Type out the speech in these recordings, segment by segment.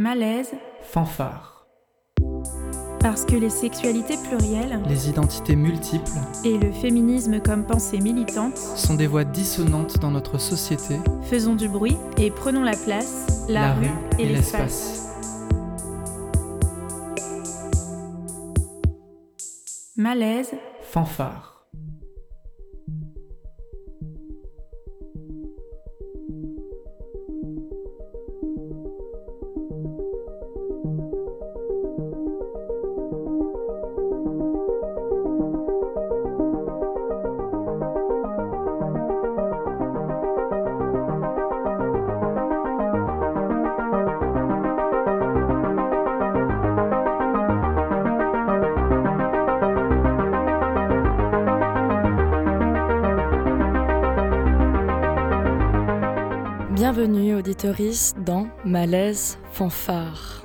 Malaise, fanfare. parce que les sexualités plurielles Les identités multiples et le féminisme comme pensée militante, sont des voix dissonantes dans notre société, faisons du bruit et prenons la place, la, rue et, l'espace. Malaise, Fanfare. Dans Malaise Fanfare.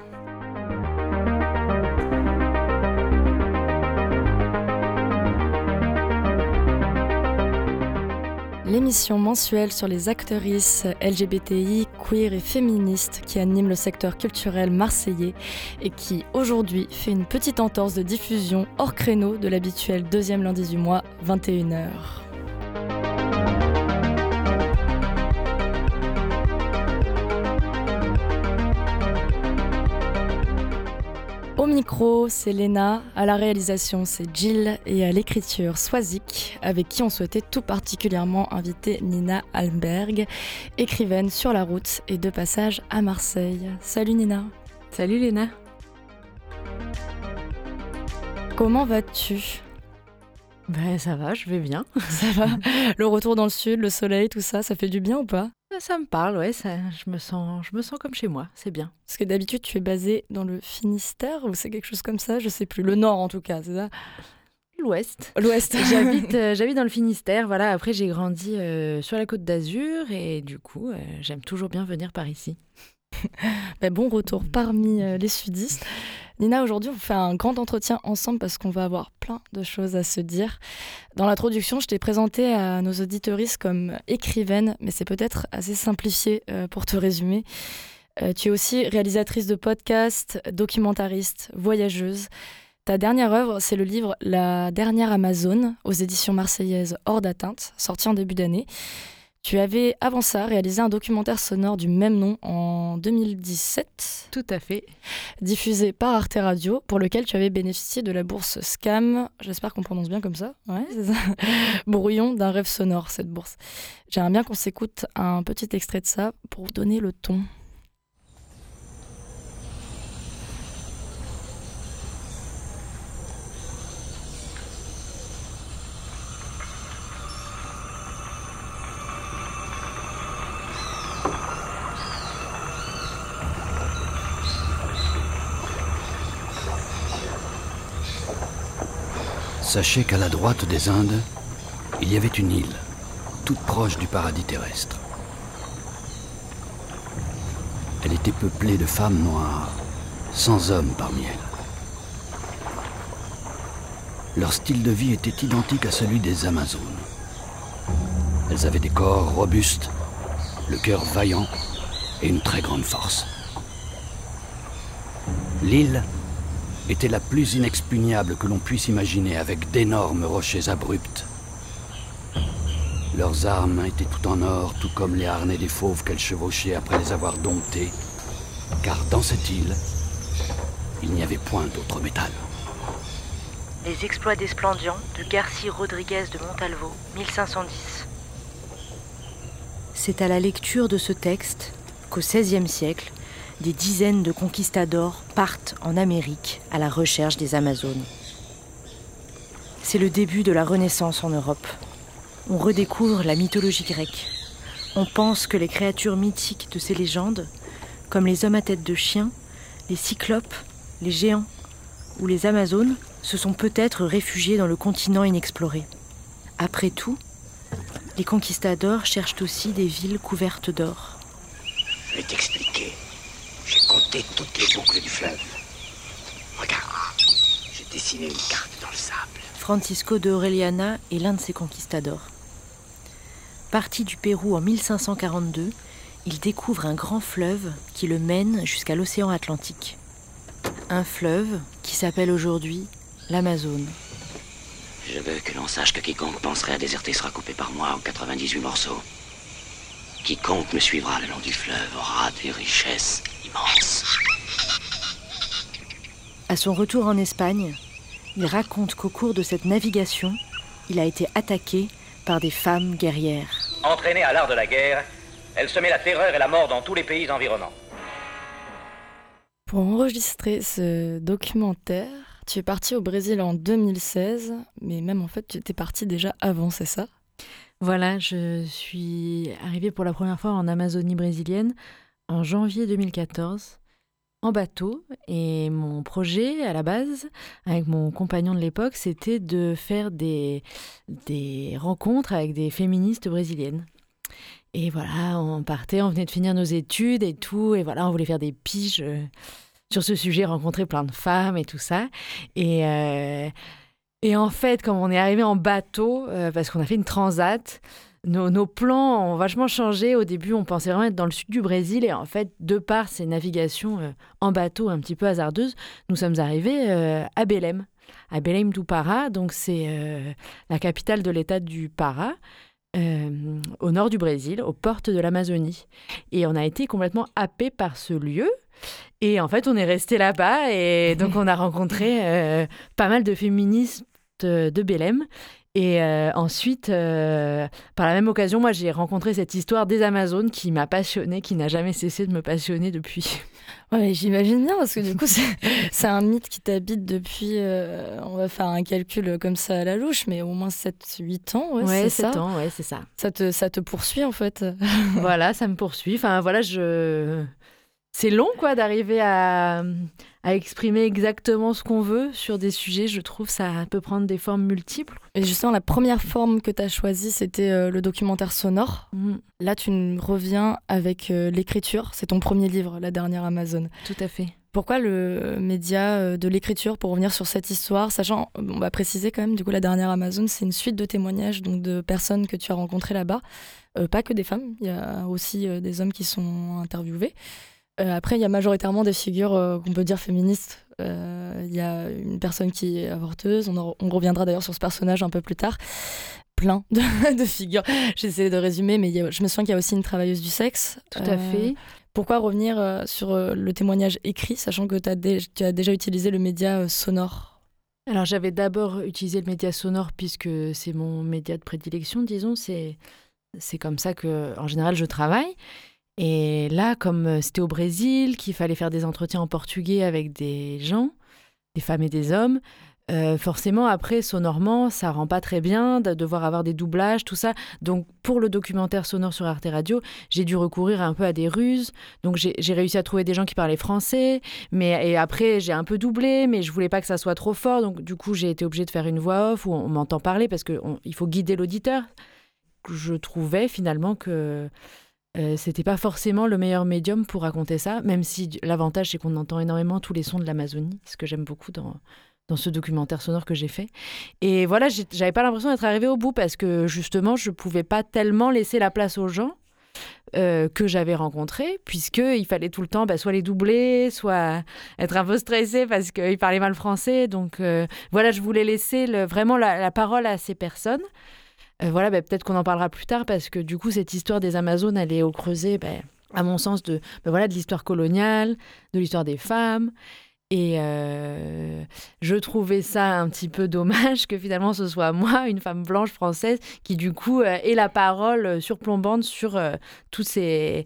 L'émission mensuelle sur les actrices LGBTI, queer et féministes qui anime le secteur culturel marseillais et qui aujourd'hui fait une petite entorse de diffusion hors créneau de l'habituel deuxième lundi du mois, 21h. Micro, c'est Léna, à la réalisation, c'est Jill et à l'écriture, Swazik, avec qui on souhaitait tout particulièrement inviter Nina Alberg, écrivaine sur la route et de passage à Marseille. Salut Nina. Salut Léna. Comment vas-tu? Ben ça va, je vais bien. Ça va Le retour dans le sud, le soleil, tout ça, ça fait du bien ou pas? Ça me parle, ouais, ça, je, me sens, je me sens comme chez moi, c'est bien. Parce que d'habitude, tu es basée dans le Finistère ou c'est quelque chose comme ça? Je sais plus. Le nord en tout cas, c'est ça? L'Ouest. L'ouest. J'habite euh, j'habite dans le Finistère, voilà. Après, j'ai grandi euh, sur la côte d'Azur et du coup, euh, j'aime toujours bien venir par ici. Ben, bon retour parmi euh, les sudistes. Nina, aujourd'hui, on fait un grand entretien ensemble parce qu'on va avoir plein de choses à se dire. Dans l'introduction, je t'ai présenté à nos auditoristes comme écrivaine, mais c'est peut-être assez simplifié euh, pour te résumer. Euh, tu es aussi réalisatrice de podcasts, documentariste, voyageuse. Ta dernière œuvre, c'est le livre La dernière Amazone aux éditions marseillaises Hors d'atteinte, sorti en début d'année. Tu avais avant ça réalisé un documentaire sonore du même nom en 2017 Tout à fait. diffusé par Arte Radio, pour lequel tu avais bénéficié de la bourse SCAM, j'espère qu'on prononce bien comme ça, ouais, ça. Brouillon d'un rêve sonore, cette bourse. J'aimerais bien qu'on s'écoute un petit extrait de ça pour donner le ton. Sachez qu'à la droite des Indes, il y avait une île, toute proche du paradis terrestre. Elle était peuplée de femmes noires, sans hommes parmi elles. Leur style de vie était identique à celui des Amazones. Elles avaient des corps robustes, le cœur vaillant et une très grande force. L'île était la plus inexpugnable que l'on puisse imaginer avec d'énormes rochers abrupts. Leurs armes étaient tout en or, tout comme les harnais des fauves qu'elles chevauchaient après les avoir domptés, car dans cette île, il n'y avait point d'autre métal. Les exploits d'Esplandian de Garci Rodriguez de Montalvo, 1510. C'est à la lecture de ce texte qu'au XVIe siècle, des dizaines de conquistadors partent en Amérique à la recherche des Amazones. C'est le début de la Renaissance en Europe. On redécouvre la mythologie grecque. On pense que les créatures mythiques de ces légendes, comme les hommes à tête de chien, les cyclopes, les géants ou les Amazones, se sont peut-être réfugiés dans le continent inexploré. Après tout, les conquistadors cherchent aussi des villes couvertes d'or. Je vais t'expliquer. J'ai compté toutes les boucles du fleuve. Regarde, j'ai dessiné une carte dans le sable. Francisco de Orellana est l'un de ces conquistadors. Parti du Pérou en 1542, il découvre un grand fleuve qui le mène jusqu'à l'océan Atlantique. Un fleuve qui s'appelle aujourd'hui l'Amazone. Je veux que l'on sache que quiconque penserait à déserter sera coupé par moi en 98 morceaux. Quiconque me suivra le long du fleuve aura des richesses À son retour en Espagne, il raconte qu'au cours de cette navigation, il a été attaqué par des femmes guerrières. Entraînée à l'art de la guerre, elle semait la terreur et la mort dans tous les pays environnants. Pour enregistrer ce documentaire, tu es parti au Brésil en 2016, mais même en fait, tu étais parti déjà avant, c'est ça? Voilà, je suis arrivée pour la première fois en Amazonie brésilienne en janvier 2014 en bateau et mon projet à la base avec mon compagnon de l'époque c'était de faire des, des rencontres avec des féministes brésiliennes. Et voilà, on partait, on venait de finir nos études et tout et voilà, on voulait faire des piges euh, sur ce sujet, rencontrer plein de femmes et tout ça. Et, euh, et en fait, quand on est arrivé en bateau, euh, parce qu'on a fait une transat, nos, plans ont vachement changé. Au début, on pensait vraiment être dans le sud du Brésil. Et en fait, de par ces navigations euh, en bateau un petit peu hasardeuses, nous sommes arrivés à Belém, à Belém do Pará. Donc, c'est la capitale de l'état du Pará. au nord du Brésil, aux portes de l'Amazonie. Et on a été complètement happé par ce lieu et en fait, on est resté là-bas et donc on a rencontré euh, pas mal de féministes de Belém. Et euh, ensuite, euh, par la même occasion, moi, j'ai rencontré cette histoire des Amazones qui m'a passionnée, qui n'a jamais cessé de me passionner depuis. Ouais, j'imagine bien, parce que du coup, c'est un mythe qui t'habite depuis, on va faire un calcul comme ça à la louche, mais au moins 7-8 ans, ouais, ouais c'est ça. ans, ouais, c'est ça. Ça te, ça te poursuit, en fait. voilà, ça me poursuit. Enfin, voilà, je c'est long quoi d'arriver à, exprimer exactement ce qu'on veut sur des sujets. Je trouve ça peut prendre des formes multiples. Et justement, la première forme que tu as choisie, c'était euh, le documentaire sonore. Mm. Là, tu reviens avec euh, l'écriture. C'est ton premier livre, La dernière Amazon. Tout à fait. Pourquoi le média euh, de l'écriture pour revenir sur cette histoire, sachant, on va préciser quand même, du coup, la dernière Amazon, c'est une suite de témoignages donc de personnes que tu as rencontrées là-bas, pas que des femmes, il y a aussi des hommes qui sont interviewés. Euh, après, il y a majoritairement des figures euh, qu'on peut dire féministes. Euh, il y a une personne qui est avorteuse, on, reviendra d'ailleurs sur ce personnage un peu plus tard. Plein de, figures. J'essaie de résumer, mais je me souviens qu'il y a aussi une travailleuse du sexe. Tout à fait. Pourquoi revenir sur le témoignage écrit, sachant que tu as déjà utilisé le média sonore? Alors j'avais d'abord utilisé le média sonore puisque c'est mon média de prédilection, disons. C'est c'est comme ça que, en général, je travaille. Et là, comme euh, c'était au Brésil, qu'il fallait faire des entretiens en portugais avec des gens, des femmes et des hommes, euh, forcément, après, sonorement, ça rend pas très bien de devoir avoir des doublages, tout ça. Donc, pour le documentaire sonore sur Arte Radio, j'ai dû recourir un peu à des ruses. Donc, j'ai réussi à trouver des gens qui parlaient français. Mais et après, j'ai un peu doublé, mais je voulais pas que ça soit trop fort. Donc, du coup, j'ai été obligée de faire une voix off où on, m'entend parler parce qu'il faut guider l'auditeur. Je trouvais finalement que euh, c'était pas forcément le meilleur médium pour raconter ça, même si l'avantage c'est qu'on entend énormément tous les sons de l'Amazonie, ce que j'aime beaucoup dans, dans ce documentaire sonore que j'ai fait. Et voilà, j'avais pas l'impression d'être arrivée au bout parce que justement, je pouvais pas tellement laisser la place aux gens. Euh, que j'avais rencontrés, puisqu'il fallait tout le temps bah, soit les doubler, soit être un peu stressé parce qu'ils parlaient mal français. Donc euh, voilà, je voulais laisser vraiment la, parole à ces personnes. Euh, voilà, bah, peut-être qu'on en parlera plus tard parce que du coup, cette histoire des Amazones, elle est au creuset, bah, à mon sens, de, bah, voilà, de l'histoire coloniale, de l'histoire des femmes. Et euh, je trouvais ça un petit peu dommage que finalement ce soit moi, une femme blanche française, qui du coup euh, ait la parole surplombante sur toutes, ces,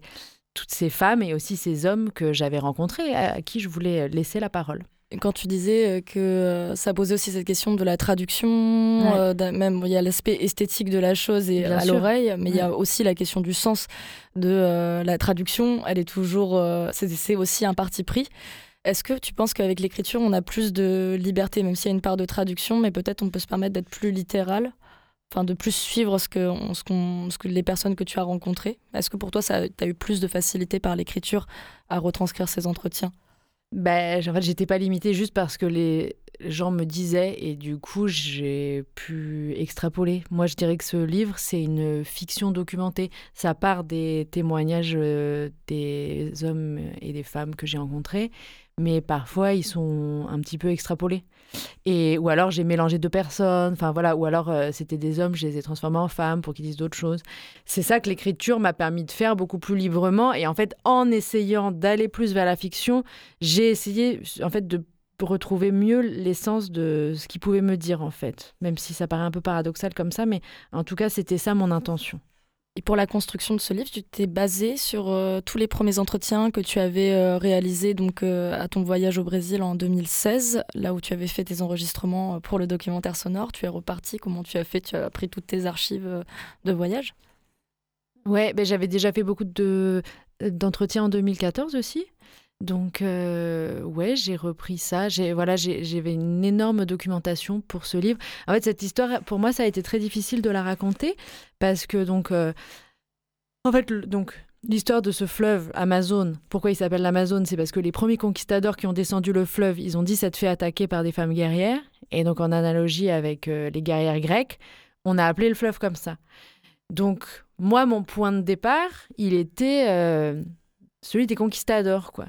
toutes ces femmes et aussi ces hommes que j'avais rencontrés, à qui je voulais laisser la parole. Quand tu disais euh, que euh, ça posait aussi cette question de la traduction, euh, même il y a l'aspect esthétique de la chose et à l'oreille, mais il y a aussi la question du sens de la traduction. Elle est toujours, c'est aussi un parti pris. Est-ce que tu penses qu'avec l'écriture, on a plus de liberté, même s'il y a une part de traduction, mais peut-être on peut se permettre d'être plus littéral, enfin de plus suivre ce que, ce, ce que les personnes que tu as rencontrées? Est-ce que pour toi, tu as eu plus de facilité par l'écriture à retranscrire ces entretiens? Ben, en fait, j'étais pas limitée juste parce que les gens me disaient et du coup, j'ai pu extrapoler. Moi, je dirais que ce livre, c'est une fiction documentée. Ça part des témoignages euh, des hommes et des femmes que j'ai rencontrés, mais parfois, ils sont un petit peu extrapolés. Et, ou alors, j'ai mélangé deux personnes, enfin voilà, ou alors euh, c'était des hommes, je les ai transformés en femmes pour qu'ils disent d'autres choses. C'est ça que l'écriture m'a permis de faire beaucoup plus librement. Et en fait, en essayant d'aller plus vers la fiction, j'ai essayé en fait de retrouver mieux l'essence de ce qu'il pouvait me dire en fait, même si ça paraît un peu paradoxal comme ça, mais en tout cas c'était ça mon intention. Et pour la construction de ce livre, tu t'es basé sur euh, tous les premiers entretiens que tu avais euh, réalisés donc euh, à ton voyage au Brésil en 2016, là où tu avais fait tes enregistrements pour le documentaire sonore. Tu es reparti, comment tu as fait? Tu as pris toutes tes archives de voyage? Ouais, ben j'avais déjà fait beaucoup de d'entretiens en 2014 aussi. Donc, euh, ouais, j'ai repris ça. J'ai, voilà, j'avais une énorme documentation pour ce livre. En fait, cette histoire, pour moi, ça a été très difficile de la raconter parce que, donc, euh, en fait, donc, l'histoire de ce fleuve Amazon, pourquoi il s'appelle l'Amazon C'est parce que les premiers conquistadors qui ont descendu le fleuve, ils ont dit s'être fait attaquer par des femmes guerrières. Et donc, en analogie avec euh, les guerrières grecques, on a appelé le fleuve comme ça. Donc, moi, mon point de départ, il était celui des conquistadors, quoi.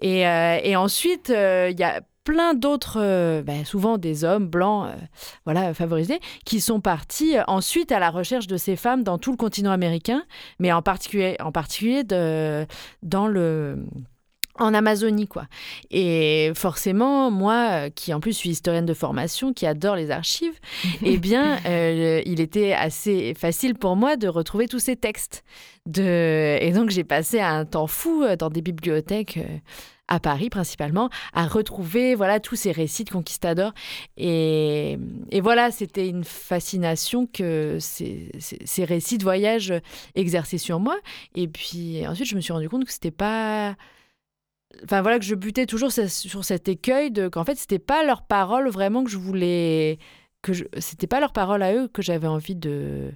Et, euh, et ensuite, euh, il y a plein d'autres, euh, ben, souvent des hommes blancs, voilà, favorisés, qui sont partis ensuite à la recherche de ces femmes dans tout le continent américain, mais en particulier, en particulier dans le en Amazonie, quoi. Et forcément, moi, qui en plus suis historienne de formation, qui adore les archives, eh bien, il était assez facile pour moi de retrouver tous ces textes. De... Et donc, j'ai passé un temps fou euh, dans des bibliothèques euh, à Paris principalement, à retrouver voilà tous ces récits de conquistadors. Et, et voilà, c'était une fascination que ces, ces, récits de voyage exerçaient sur moi. Et puis ensuite, je me suis rendu compte que c'était pas enfin voilà que je butais toujours sur cet écueil de qu'en fait c'était pas leur parole vraiment que je voulais que c'était pas leur parole à eux que j'avais envie de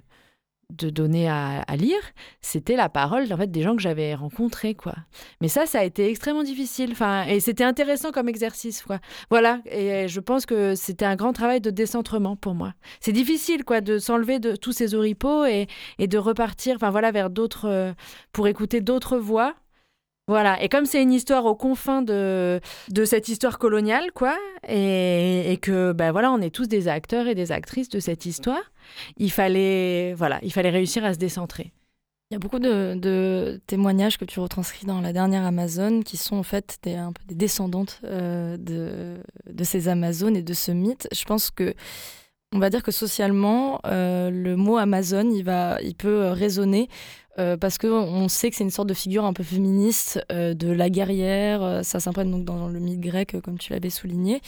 de donner à, lire, c'était la parole en fait des gens que j'avais rencontrés quoi. Mais ça, ça a été extrêmement difficile. Enfin, et c'était intéressant comme exercice quoi. Voilà. Et je pense que c'était un grand travail de décentrement pour moi. C'est difficile quoi de s'enlever de tous ces oripeaux et, et de repartir. Enfin voilà vers d'autres pour écouter d'autres voix voilà, et comme c'est une histoire aux confins de, de cette histoire coloniale, quoi, et, et, que, ben voilà, on est tous des acteurs et des actrices de cette histoire, il fallait, voilà, il fallait réussir à se décentrer. Il y a beaucoup de, témoignages que tu retranscris dans la dernière Amazone qui sont en fait des, un peu des descendantes euh, de, de ces Amazones et de ce mythe. Je pense que on va dire que socialement, euh, le mot Amazon, il, va, il peut résonner euh, parce qu'on sait que c'est une sorte de figure un peu féministe euh, de la guerrière. Euh, ça s'imprègne donc dans le mythe grec, comme tu l'avais souligné.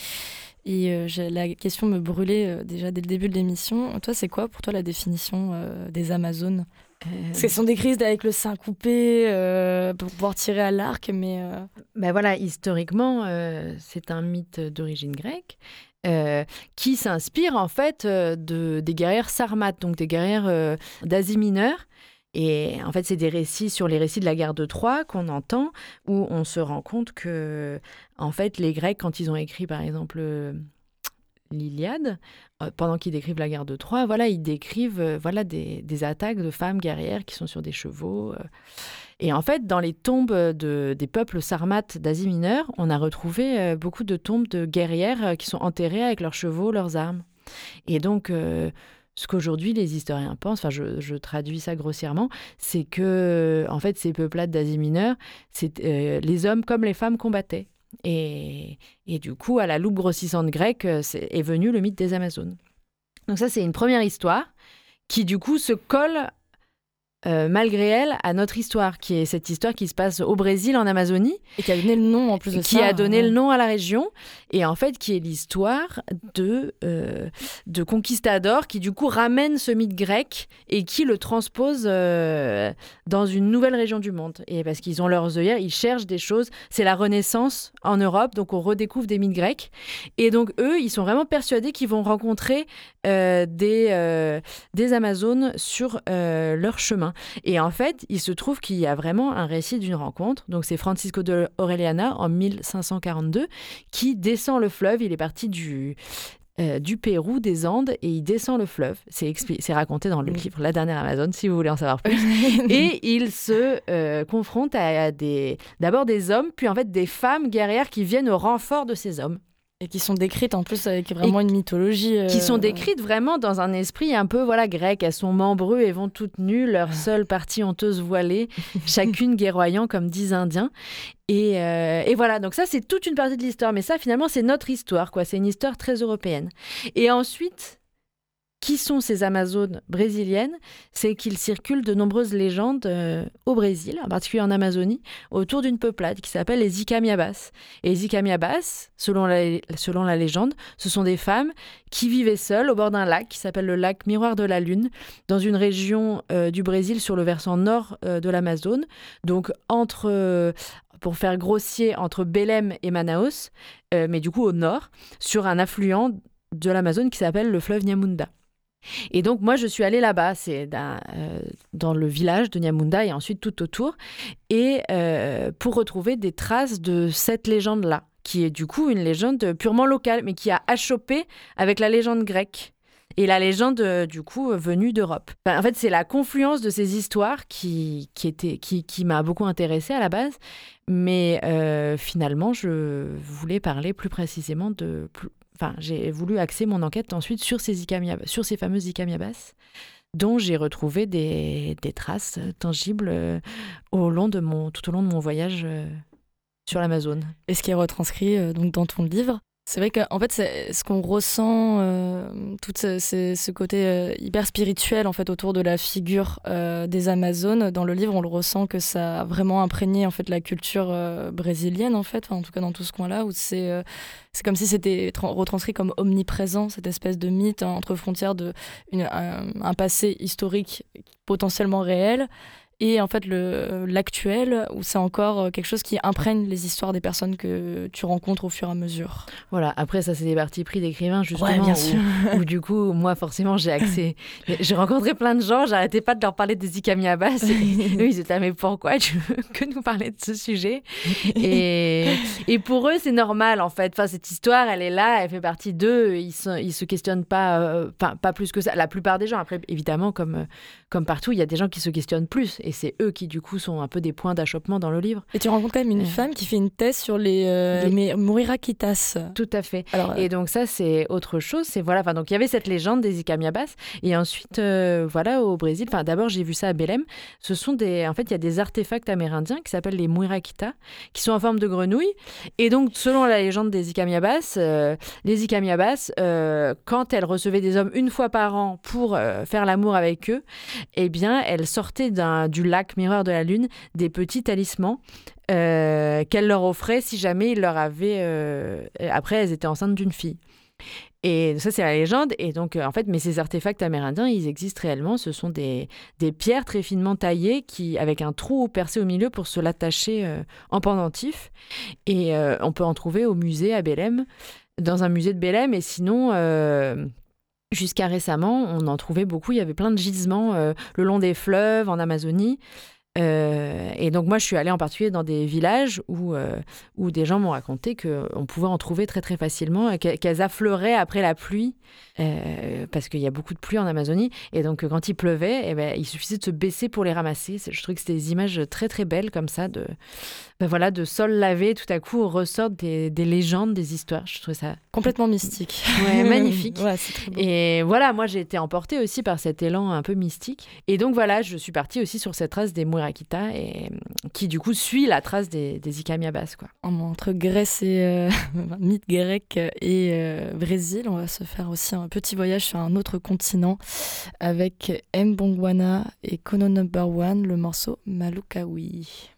Et la question me brûlait déjà dès le début de l'émission. Toi, c'est quoi pour toi la définition des Amazones? Parce qu'elles sont décrites avec le sein coupé pour pouvoir tirer à l'arc, mais... Ben voilà, historiquement, c'est un mythe d'origine grecque. Qui s'inspire en fait de, des guerrières sarmates, donc des guerrières d'Asie mineure, et en fait, c'est des récits sur les récits de la guerre de Troie qu'on entend, où on se rend compte que, en fait, les Grecs, quand ils ont écrit, par exemple, euh, l'Iliade, euh, pendant qu'ils décrivent la guerre de Troie, voilà, ils décrivent euh, voilà des, attaques de femmes guerrières qui sont sur des chevaux. Et en fait, dans les tombes de, des peuples sarmates d'Asie mineure, on a retrouvé beaucoup de tombes de guerrières qui sont enterrées avec leurs chevaux, leurs armes. Et donc, ce qu'aujourd'hui les historiens pensent, enfin je, traduis ça grossièrement, c'est que en fait ces peuplades d'Asie mineure, c'est euh, les hommes comme les femmes combattaient. Et, du coup, à la loupe grossissante grecque, euh, est venu le mythe des Amazones. Donc ça, c'est une première histoire qui du coup se colle euh, malgré elle, à notre histoire, qui est cette histoire qui se passe au Brésil, en Amazonie. Et qui a donné le nom en plus de qui ça. Qui a donné le nom à la région. Et en fait, qui est l'histoire de, euh, de conquistadors qui, du coup, ramènent ce mythe grec et qui le transposent euh, dans une nouvelle région du monde. Et parce qu'ils ont leurs œillères, ils cherchent des choses. C'est la Renaissance en Europe, donc on redécouvre des mythes grecs. Et donc, eux, ils sont vraiment persuadés qu'ils vont rencontrer des, des Amazones sur leur chemin. Hein. Et en fait, il se trouve qu'il y a vraiment un récit d'une rencontre. Donc c'est Francisco de Orellana en 1542 qui descend le fleuve. Il est parti du, euh, du Pérou, des Andes, et il descend le fleuve. C'est raconté dans le livre La dernière Amazone, si vous voulez en savoir plus. et il se euh, confronte à des, d'abord des hommes, puis en fait des femmes guerrières qui viennent au renfort de ces hommes. Et qui sont décrites en plus avec vraiment une mythologie. Qui sont euh, décrites vraiment dans un esprit un peu voilà grec. Elles sont membreux et vont toutes nues, leur seule partie honteuse voilée, chacune guerroyant comme dix Indiens. Et, euh, et, voilà, donc ça c'est toute une partie de l'histoire, mais ça finalement c'est notre histoire, quoi. C'est une histoire très européenne. Et ensuite, qui sont ces Amazones brésiliennes C'est qu'il circule de nombreuses légendes euh, au Brésil, en particulier en Amazonie, autour d'une peuplade qui s'appelle les Icamiabas. Et les Icamiabas, selon la, légende, ce sont des femmes qui vivaient seules au bord d'un lac qui s'appelle le lac Miroir de la Lune, dans une région euh, du Brésil sur le versant nord euh, de l'Amazone, donc entre pour faire grossier entre Belém et Manaus, mais du coup au nord, sur un affluent de l'Amazone qui s'appelle le fleuve Nyamunda. Et donc moi je suis allée là-bas, c'est euh, dans le village de Nyamunda et ensuite tout autour, et euh, pour retrouver des traces de cette légende-là, qui est du coup une légende purement locale, mais qui a achoppé avec la légende grecque. Et la légende, euh, du coup, venue d'Europe. en fait, c'est la confluence de ces histoires qui, m'a beaucoup intéressée à la base. Mais finalement, je voulais parler plus précisément de, enfin, j'ai voulu axer mon enquête ensuite sur ces, sur ces fameuses Icamiabas, dont j'ai retrouvé des, traces tangibles euh, tout au long de mon voyage euh, sur l'Amazone. Et ce qui est retranscrit euh, donc dans ton livre, c'est vrai qu'en fait, ce qu'on ressent, euh, tout ce, côté euh, hyper spirituel en fait autour de la figure euh, des Amazones. Dans le livre, on le ressent que ça a vraiment imprégné en fait la culture brésilienne en fait, en tout cas dans tout ce coin-là, où c'est c'est comme si c'était retranscrit comme omniprésent cette espèce de mythe entre frontières de un, passé historique potentiellement réel et en fait l'actuel où c'est encore euh, quelque chose qui imprègne les histoires des personnes que tu rencontres au fur et à mesure? Voilà, après ça c'est des parties pris d'écrivains justement bien sûr. Où, du coup moi forcément j'ai accès. J'ai rencontré plein de gens, j'arrêtais pas de leur parler des Ikamiabas et eux ils étaient mais pourquoi tu veux que nous parler de ce sujet? Et, et pour eux c'est normal en fait, enfin cette histoire elle est là, elle fait partie d'eux, ils, se, ils se questionnent pas euh, pas plus que ça, la plupart des gens. Après évidemment comme comme partout il y a des gens qui se questionnent plus et c'est eux qui, du coup, sont un peu des points d'achoppement dans le livre. Et tu rencontres quand même une femme qui fait une thèse sur les, euh, les... Murirakitas. Tout à fait. Alors, et donc, ça, c'est autre chose. C'est voilà, enfin, donc il y avait cette légende des Icamiabas. Et ensuite, euh, voilà, au Brésil, enfin, d'abord, j'ai vu ça à Belém. Ce sont des. En fait, il y a des artefacts amérindiens qui s'appellent les Muirakitas, qui sont en forme de grenouille. Et donc, selon la légende des Icamiabas, euh, les Icamiabas, quand elles recevaient des hommes une fois par an pour faire l'amour avec eux, eh bien, elles sortaient du du lac Miroir de la Lune des petits talismans euh, qu'elle leur offrait si jamais il leur avait. Euh, après, elles étaient enceintes d'une fille. Et ça, c'est la légende. Et donc, euh, en fait, mais ces artefacts amérindiens, ils existent réellement. Ce sont des, des pierres très finement taillées qui, avec un trou percé au milieu pour se l'attacher en pendentif. Et on peut en trouver au musée à Belém, dans un musée de Belém. Et sinon, Jusqu'à récemment, on en trouvait beaucoup. Il y avait plein de gisements euh, le long des fleuves, en Amazonie. Euh, et donc moi, je suis allée en particulier dans des villages où, euh, où des gens m'ont raconté qu'on pouvait en trouver très très facilement, qu'elles affleuraient après la pluie, parce qu'il y a beaucoup de pluie en Amazonie. Et donc quand il pleuvait, eh ben, il suffisait de se baisser pour les ramasser. Je trouve que c'était des images très très belles comme ça de, ben voilà, de sol lavé, tout à coup ressortent des, des légendes, des histoires. Je trouve ça complètement mystique. Ouais, magnifique. Et voilà, moi j'ai été emportée aussi par cet élan un peu mystique. Et donc voilà, je suis partie aussi sur cette trace des Murakita et qui du coup suit la trace des, des. Quoi. Entre Grèce et euh, mythe grec et euh, Brésil, on va se faire aussi un petit voyage sur un autre continent avec M. Bongwana et Kono Number One, le morceau Malukawi.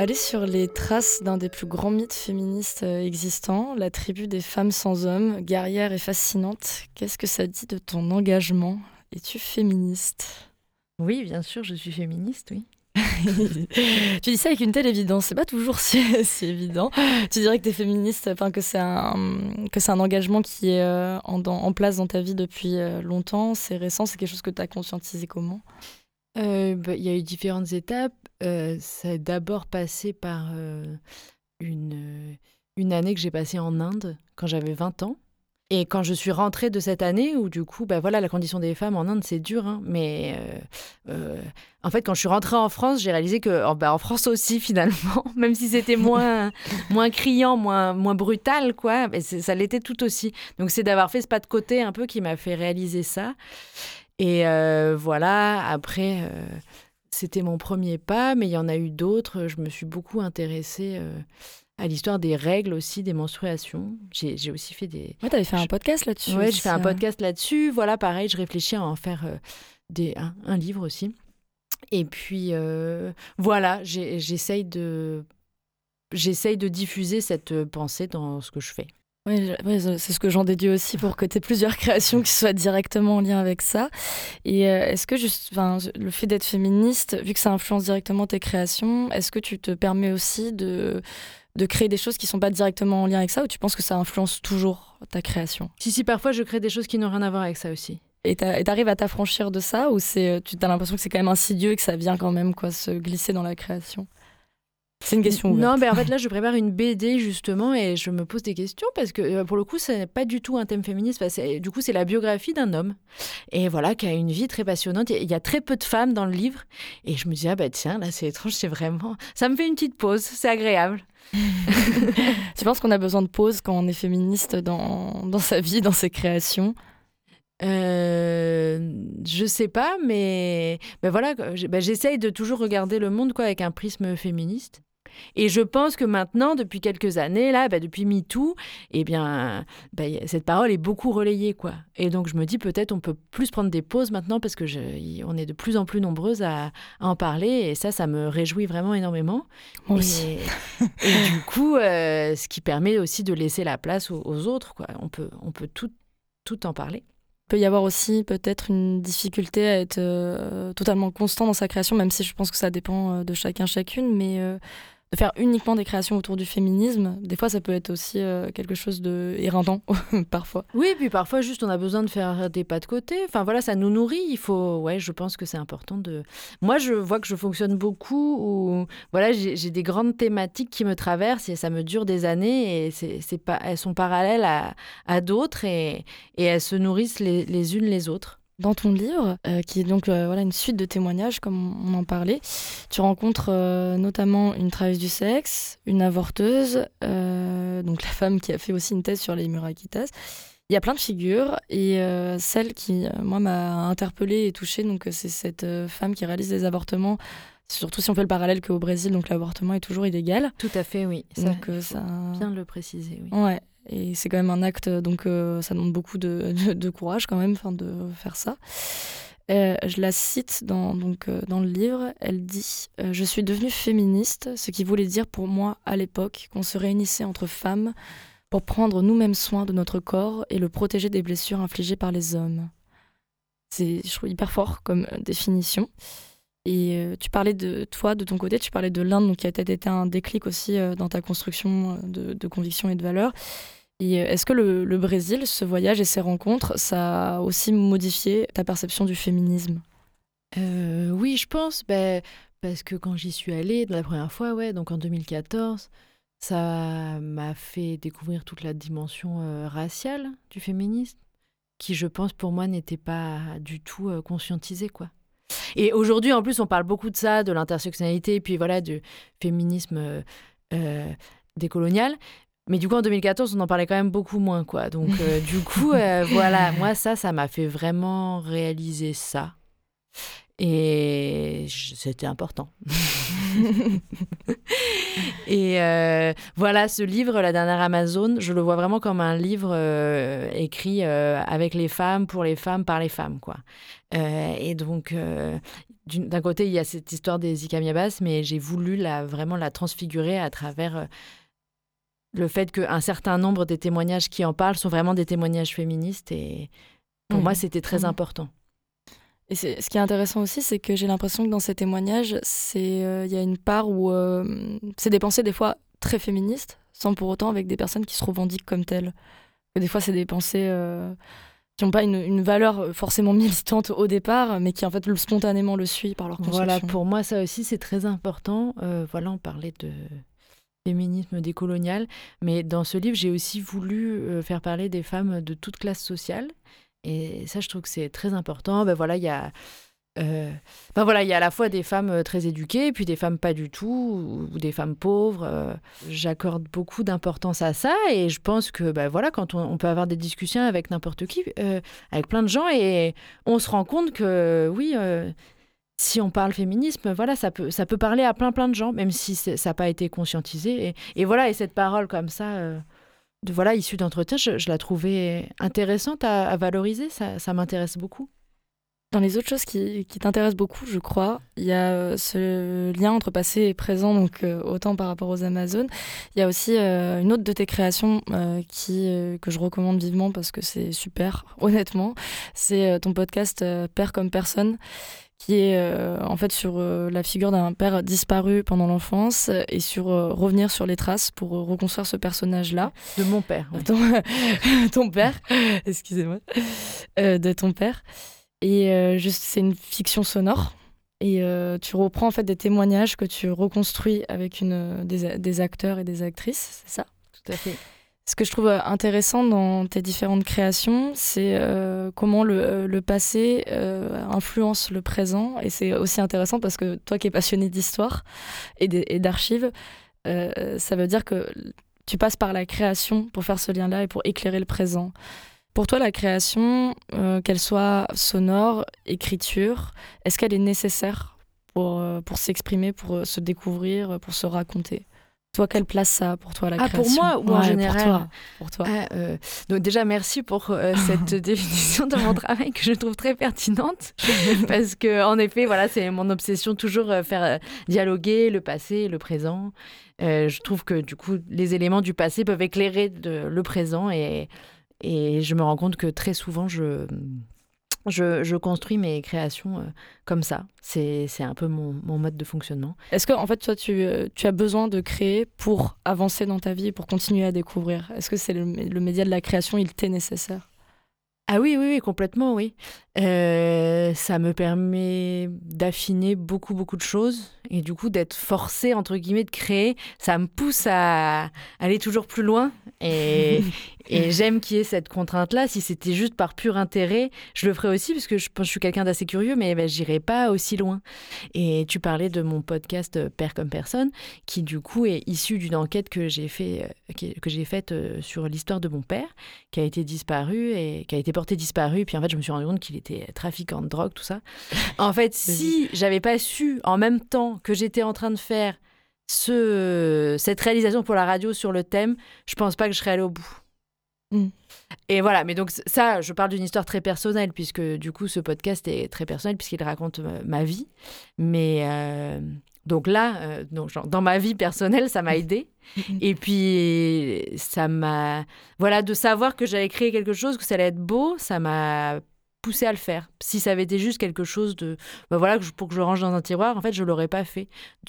Aller sur les traces d'un des plus grands mythes féministes euh, existants, la tribu des femmes sans hommes, guerrière et fascinante, qu'est-ce que ça dit de ton engagement? Es-tu féministe? Oui, bien sûr, je suis féministe, oui. tu dis ça avec une telle évidence, c'est pas toujours si, évident. Tu dirais que tu es féministe, enfin que c'est un que c'est un engagement qui est euh, en, en, place dans ta vie depuis euh, longtemps, c'est récent, c'est quelque chose que tu as conscientisé comment? Euh, bah, Il y a eu différentes étapes. ça a d'abord passé par une, une année que j'ai passée en Inde quand j'avais 20 ans. Et quand je suis rentrée de cette année, où du coup, bah voilà, la condition des femmes en Inde, c'est dur, hein, mais euh, euh, en fait, quand je suis rentrée en France, j'ai réalisé que oh, bah, en France aussi, finalement, même si c'était moins, moins criant, moins, moins brutal, quoi, ça l'était tout aussi. Donc, c'est d'avoir fait ce pas de côté un peu qui m'a fait réaliser ça. Et euh, voilà, après, c'était mon premier pas, mais il y en a eu d'autres. Je me suis beaucoup intéressée à l'histoire des règles aussi, des menstruations. J'ai aussi fait des... Ouais, t'avais fait un podcast là-dessus. Ouais, j'ai fait un podcast là-dessus. Voilà, pareil, je réfléchis à en faire euh, des, un, livre aussi. Et puis, euh, voilà, j'essaye de... J'essaye de diffuser cette pensée dans ce que je fais. Oui, c'est ce que j'en déduis aussi pour que tu aies plusieurs créations qui soient directement en lien avec ça. Et euh, est-ce que juste, le fait d'être féministe, vu que ça influence directement tes créations, est-ce que tu te permets aussi de, de créer des choses qui sont pas directement en lien avec ça ou tu penses que ça influence toujours ta création? Si, si, parfois je crée des choses qui n'ont rien à voir avec ça aussi. Et t'arrives à t'affranchir de ça ou c'est tu as l'impression que c'est quand même insidieux et que ça vient quand même quoi se glisser dans la création? C'est une question ouverte. Non, mais en fait là, je prépare une BD justement et je me pose des questions parce que euh, pour le coup, ce n'est pas du tout un thème féministe. du coup, c'est la biographie d'un homme et voilà qui a une vie très passionnante. Il y a très peu de femmes dans le livre et je me dis ah bah tiens là c'est étrange, c'est vraiment ça me fait une petite pause, c'est agréable. tu penses qu'on a besoin de pause quand on est féministe dans, dans sa vie, dans ses créations? Euh, je sais pas, mais ben voilà, ben j'essaye de toujours regarder le monde quoi avec un prisme féministe. Et je pense que maintenant, depuis quelques années, là, bah, depuis MeToo, eh bien, bah, cette parole est beaucoup relayée, quoi. Et donc, je me dis peut-être on peut plus prendre des pauses maintenant parce que je, on est de plus en plus nombreuses à, en parler et ça, ça me réjouit vraiment énormément. Moi aussi. Et, du coup, euh, ce qui permet aussi de laisser la place aux, autres, quoi. On peut, on peut tout, tout en parler peut y avoir aussi peut-être une difficulté à être euh, totalement constant dans sa création, même si je pense que ça dépend euh, de chacun chacune, mais de faire uniquement des créations autour du féminisme, des fois ça peut être aussi euh, quelque chose de éreintant parfois. Oui, puis parfois juste on a besoin de faire des pas de côté. Enfin voilà, ça nous nourrit. Il faut, ouais, je pense que c'est important de. Moi, je vois que je fonctionne beaucoup où voilà, j'ai des grandes thématiques qui me traversent et ça me dure des années et c'est pas, elles sont parallèles à, à d'autres et, et, elles se nourrissent les, les unes les autres. Dans ton livre, euh, qui est donc euh, voilà, une suite de témoignages, comme on en parlait, tu rencontres euh, notamment une travailleuse du sexe, une avorteuse, donc la femme qui a fait aussi une thèse sur les murakitas. Il y a plein de figures et celle qui, moi, m'a interpellée et touchée, donc c'est cette femme qui réalise des avortements Surtout si on fait le parallèle qu'au Brésil, donc l'avortement est toujours illégal. Tout à fait, oui. Ça, donc, ça... bien de le préciser, oui. Ouais. Et c'est quand même un acte, donc euh, ça demande beaucoup de, courage quand même de faire ça. Euh, je la cite dans, donc, euh, dans le livre. Elle dit Je suis devenue féministe, ce qui voulait dire pour moi à l'époque qu'on se réunissait entre femmes pour prendre nous-mêmes soin de notre corps et le protéger des blessures infligées par les hommes. C'est, hyper fort comme définition. Et tu parlais de toi, de ton côté, tu parlais de l'Inde, donc qui a peut-être été un déclic aussi dans ta construction de, de conviction et de valeurs. Et est-ce que le, Brésil, ce voyage et ces rencontres, ça a aussi modifié ta perception du féminisme? Euh, Oui, je pense. Ben, parce que quand j'y suis allée la première fois, ouais, donc en 2014, ça m'a fait découvrir toute la dimension euh, raciale du féminisme, qui, je pense, pour moi, n'était pas du tout euh, conscientisée, quoi. Et aujourd'hui, en plus, on parle beaucoup de ça, de l'intersectionnalité, et puis voilà, du féminisme décolonial. Mais du coup, en 2014, on en parlait quand même beaucoup moins, quoi. Donc, euh, du coup, euh, voilà, moi, ça, ça m'a fait vraiment réaliser ça. Et c'était important. et euh, voilà, ce livre, La dernière Amazon, je le vois vraiment comme un livre écrit avec les femmes, pour les femmes, par les femmes, quoi. et donc, d'un côté, il y a cette histoire des Ikamiabas, mais j'ai voulu la, vraiment la transfigurer à travers euh, le fait qu'un certain nombre des témoignages qui en parlent sont vraiment des témoignages féministes. Et pour moi, c'était très important. Et ce qui est intéressant aussi, c'est que j'ai l'impression que dans ces témoignages, euh, il y a une part où euh, c'est des pensées des fois très féministes, sans pour autant avec des personnes qui se revendiquent comme telles. des fois, c'est des pensées qui n'ont pas une, valeur forcément militante au départ, mais qui en fait spontanément le suivent par leur construction. Voilà, pour moi, ça aussi, c'est très important. Euh, voilà, on parlait de féminisme décolonial, mais dans ce livre, j'ai aussi voulu euh, faire parler des femmes de toute classe sociale. Et ça, je trouve que c'est très important. Ben voilà, il y a euh, ben voilà, il y a à la fois des femmes euh, très éduquées, puis des femmes pas du tout, ou, des femmes pauvres. Euh. J'accorde beaucoup d'importance à ça, et je pense que ben voilà, quand on, peut avoir des discussions avec n'importe qui, avec plein de gens, et on se rend compte que oui, si on parle féminisme, voilà, ça peut, ça peut parler à plein plein de gens, même si ça n'a pas été conscientisé. Et, voilà, et cette parole comme ça. De, voilà, issue d'entretien, je, la trouvais intéressante à, valoriser, ça, ça m'intéresse beaucoup. Dans les autres choses qui, qui t'intéressent beaucoup, je crois, il y a euh, ce lien entre passé et présent, donc euh, autant par rapport aux Amazones. Il y a aussi euh, une autre de tes créations qui, que je recommande vivement parce que c'est super, honnêtement. C'est ton podcast Père comme personne qui est en fait sur la figure d'un père disparu pendant l'enfance et sur revenir sur les traces pour reconstruire ce personnage-là. De mon père. Ton, ton père, excusez-moi, de ton père. Et euh, juste, c'est une fiction sonore. Et euh, tu reprends en fait des témoignages que tu reconstruis avec une, des, des acteurs et des actrices, c'est ça? Tout à fait. Ce que je trouve intéressant dans tes différentes créations, c'est euh, comment le, le passé influence le présent. Et c'est aussi intéressant parce que toi qui es passionné d'histoire et d'archives, ça veut dire que tu passes par la création pour faire ce lien-là et pour éclairer le présent. Pour toi, la création, euh, qu'elle soit sonore, écriture, est-ce qu'elle est nécessaire pour, euh, s'exprimer, pour euh, se découvrir, pour se raconter? Toi, quelle place ça a pour toi la ah, création Pour moi ou en général Pour toi. Ah, donc déjà, merci pour cette définition de mon travail que je trouve très pertinente parce que en effet, voilà, c'est mon obsession toujours faire dialoguer le passé, le présent. je trouve que du coup, les éléments du passé peuvent éclairer le présent et et je me rends compte que très souvent, je, je, construis mes créations euh, comme ça. C'est un peu mon, mode de fonctionnement. Est-ce que, en fait, toi, tu, euh, tu, as besoin de créer pour avancer dans ta vie pour continuer à découvrir? Est-ce que c'est le, le média de la création, il t'est nécessaire? Ah oui, oui, oui, complètement, oui. Euh, ça me permet d'affiner beaucoup, beaucoup de choses et du coup d'être forcé, entre guillemets, de créer. Ça me pousse à aller toujours plus loin et, et j'aime qu'il y ait cette contrainte-là. Si c'était juste par pur intérêt, je le ferais aussi parce que je, je suis quelqu'un d'assez curieux, mais ben, j'irai pas aussi loin. Et tu parlais de mon podcast euh, Père comme personne, qui du coup est issu d'une enquête que j'ai fait, euh, que j'ai faite sur l'histoire de mon père, qui a été disparu et qui a été porté disparu. Puis en fait, je me suis rendu compte qu'il était trafiquant de drogue, tout ça. En fait, si j'avais pas su en même temps que j'étais en train de faire ce, cette réalisation pour la radio sur le thème, je pense pas que je serais allée au bout. Mm. Et voilà, mais donc ça, je parle d'une histoire très personnelle, puisque du coup, ce podcast est très personnel, puisqu'il raconte euh, ma vie. Mais euh, donc là, euh, donc, dans ma vie personnelle, ça m'a aidé. Et puis, ça m'a. Voilà, de savoir que j'allais créer quelque chose, que ça allait être beau, ça m'a poussé à le faire. Si ça avait été juste quelque chose de, ben voilà, pour que je range dans un tiroir, en fait, je l'aurais pas fait.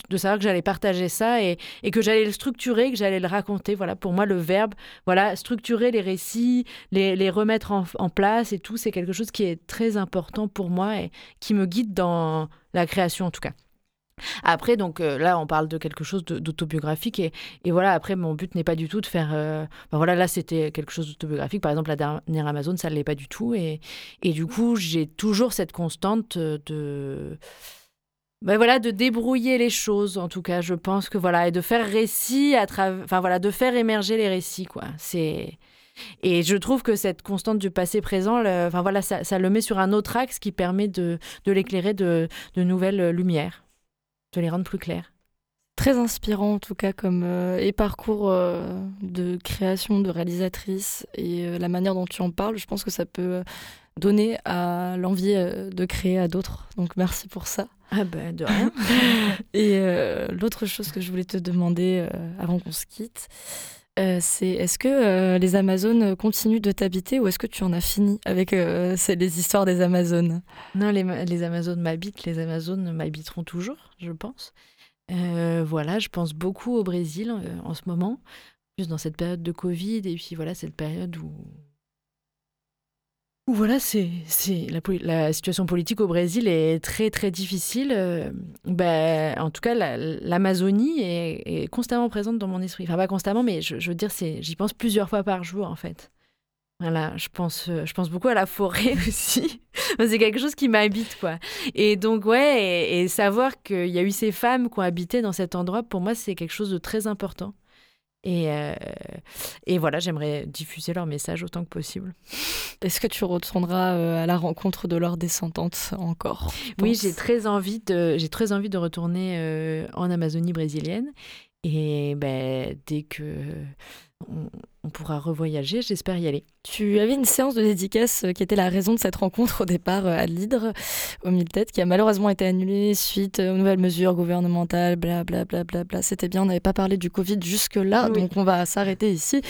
De savoir que j'allais partager ça et, et que j'allais le structurer, que j'allais le raconter. Voilà, pour moi, le verbe, voilà, structurer les récits, les, les remettre en, en, place et tout, c'est quelque chose qui est très important pour moi et qui me guide dans la création en tout cas. Après, donc euh, là, on parle de quelque chose d'autobiographique et, voilà. Après, mon but n'est pas du tout de faire. Euh, ben voilà, là, c'était quelque chose d'autobiographique. Par exemple, la dernière Amazon, ça ne l'est pas du tout. Et, du coup, j'ai toujours cette constante de. Ben voilà, de débrouiller les choses, en tout cas, je pense que voilà, et de faire récit à travers, enfin voilà, de faire émerger les récits, quoi. C'est et je trouve que cette constante du passé-présent, enfin voilà, ça, le met sur un autre axe qui permet de, l'éclairer de nouvelles lumières de les rendre plus clairs. Très inspirant en tout cas comme euh, et parcours euh, de création de réalisatrice et euh, la manière dont tu en parles, je pense que ça peut donner à l'envie de créer à d'autres. Donc merci pour ça. Ah bah de rien. Et euh, l'autre chose que je voulais te demander euh, avant qu'on se quitte, euh, c'est est-ce que les Amazones continuent de t'habiter ou est-ce que tu en as fini avec les histoires des Amazones? Non, les, les Amazones m'habitent, les Amazones m'habiteront toujours, je pense. voilà, je pense beaucoup au Brésil en ce moment, juste dans cette période de Covid et puis voilà, cette période où voilà, c'est la, situation politique au Brésil est très très difficile. Ben, en tout cas, l'Amazonie est, constamment présente dans mon esprit. Enfin, pas constamment, mais je, veux dire, j'y pense plusieurs fois par jour en fait. Voilà, je pense, euh, je pense beaucoup à la forêt aussi. c'est quelque chose qui m'habite, quoi. Et donc, ouais, et savoir qu'il y a eu ces femmes qui ont habité dans cet endroit, pour moi, c'est quelque chose de très important. Et, euh, et voilà, j'aimerais diffuser leur message autant que possible. Est-ce que tu retourneras euh, à la rencontre de leurs descendantes encore Oui, j'ai très envie de, j'ai très envie de retourner euh, en Amazonie brésilienne. Et ben, dès que on, pourra revoyager, j'espère y aller. Tu avais une séance de dédicace euh, qui était la raison de cette rencontre au départ euh, à Lidre, au mille têtes, qui a malheureusement été annulée suite aux nouvelles mesures gouvernementales, blablabla. Bla, bla, bla, C'était bien, on n'avait pas parlé du Covid jusque-là, donc on va s'arrêter ici.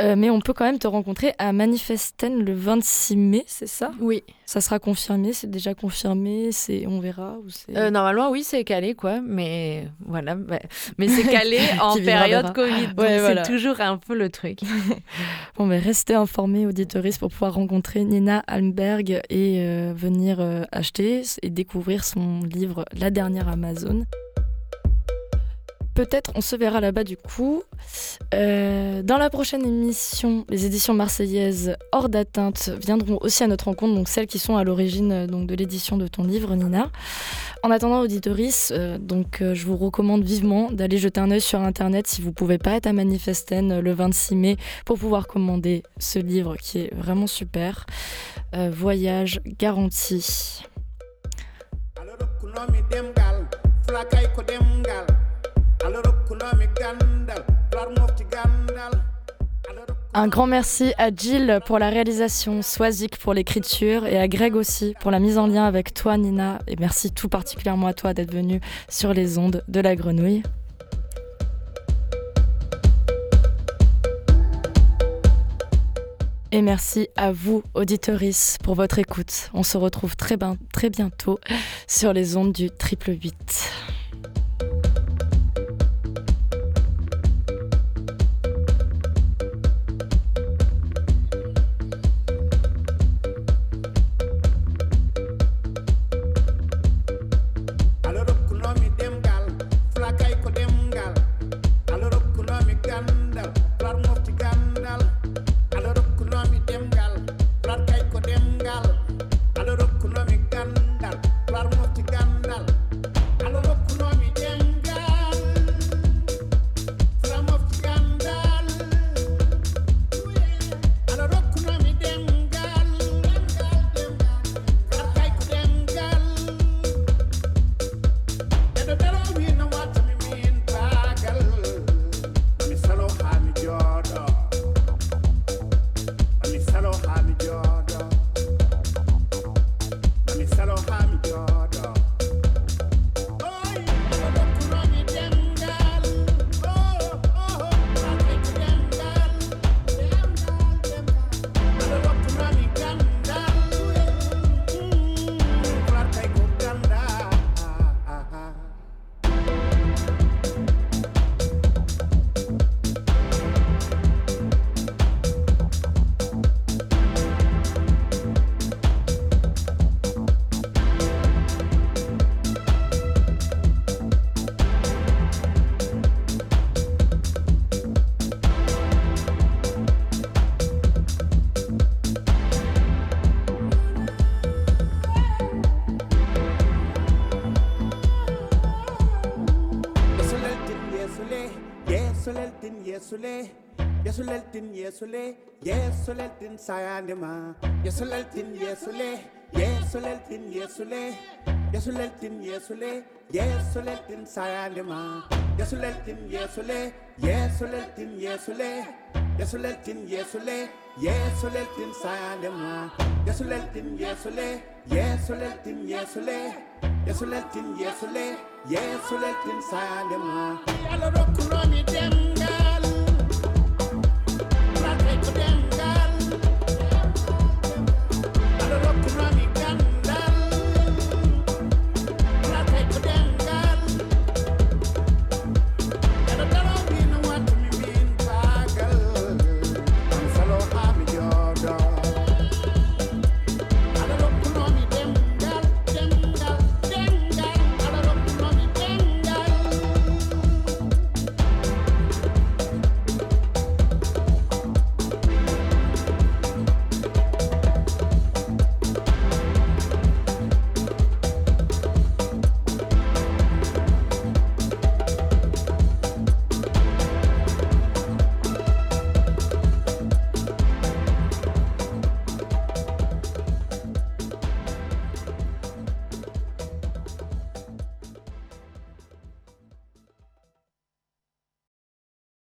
Euh, mais on peut quand même te rencontrer à Manifesten le 26 mai, c'est ça? Oui. Ça sera confirmé, c'est déjà confirmé, c'est on verra ou Normalement, oui, c'est calé, quoi. Mais voilà, bah, mais c'est calé en période Covid, donc c'est toujours un peu le truc. bon, mais restez informés, auditoristes, pour pouvoir rencontrer Nina Almberg et euh, venir euh, acheter et découvrir son livre La dernière Amazon. Peut-être on se verra là-bas du coup. Euh, dans la prochaine émission, les éditions marseillaises hors d'atteinte viendront aussi à notre rencontre, donc celles qui sont à l'origine donc de l'édition de ton livre, Nina. En attendant, auditoris, euh, donc euh, je vous recommande vivement d'aller jeter un œil sur internet si vous pouvez pas être à Manifesten le 26 mai pour pouvoir commander ce livre qui est vraiment super. voyage garanti. Un grand merci à Jill pour la réalisation, Swazik pour l'écriture et à Greg aussi pour la mise en lien avec toi Nina. Et merci tout particulièrement à toi d'être venu sur les ondes de la grenouille. Et merci à vous, auditoris, pour votre écoute. On se retrouve très, très bientôt sur les ondes du triple 8. in the middle yesule yesule, tin sayanima. yesule tin yesule Yesule, tin yesule Yesule, tin yesule. yesule tin sayanima. yesule tin yesule Yesule, tin yesule. yesule tin yesule Yesule, tin sayanima. yesule tin yesule. Yesule, tin yesule. Yesule, tin sayandima yalla rokkuroni dem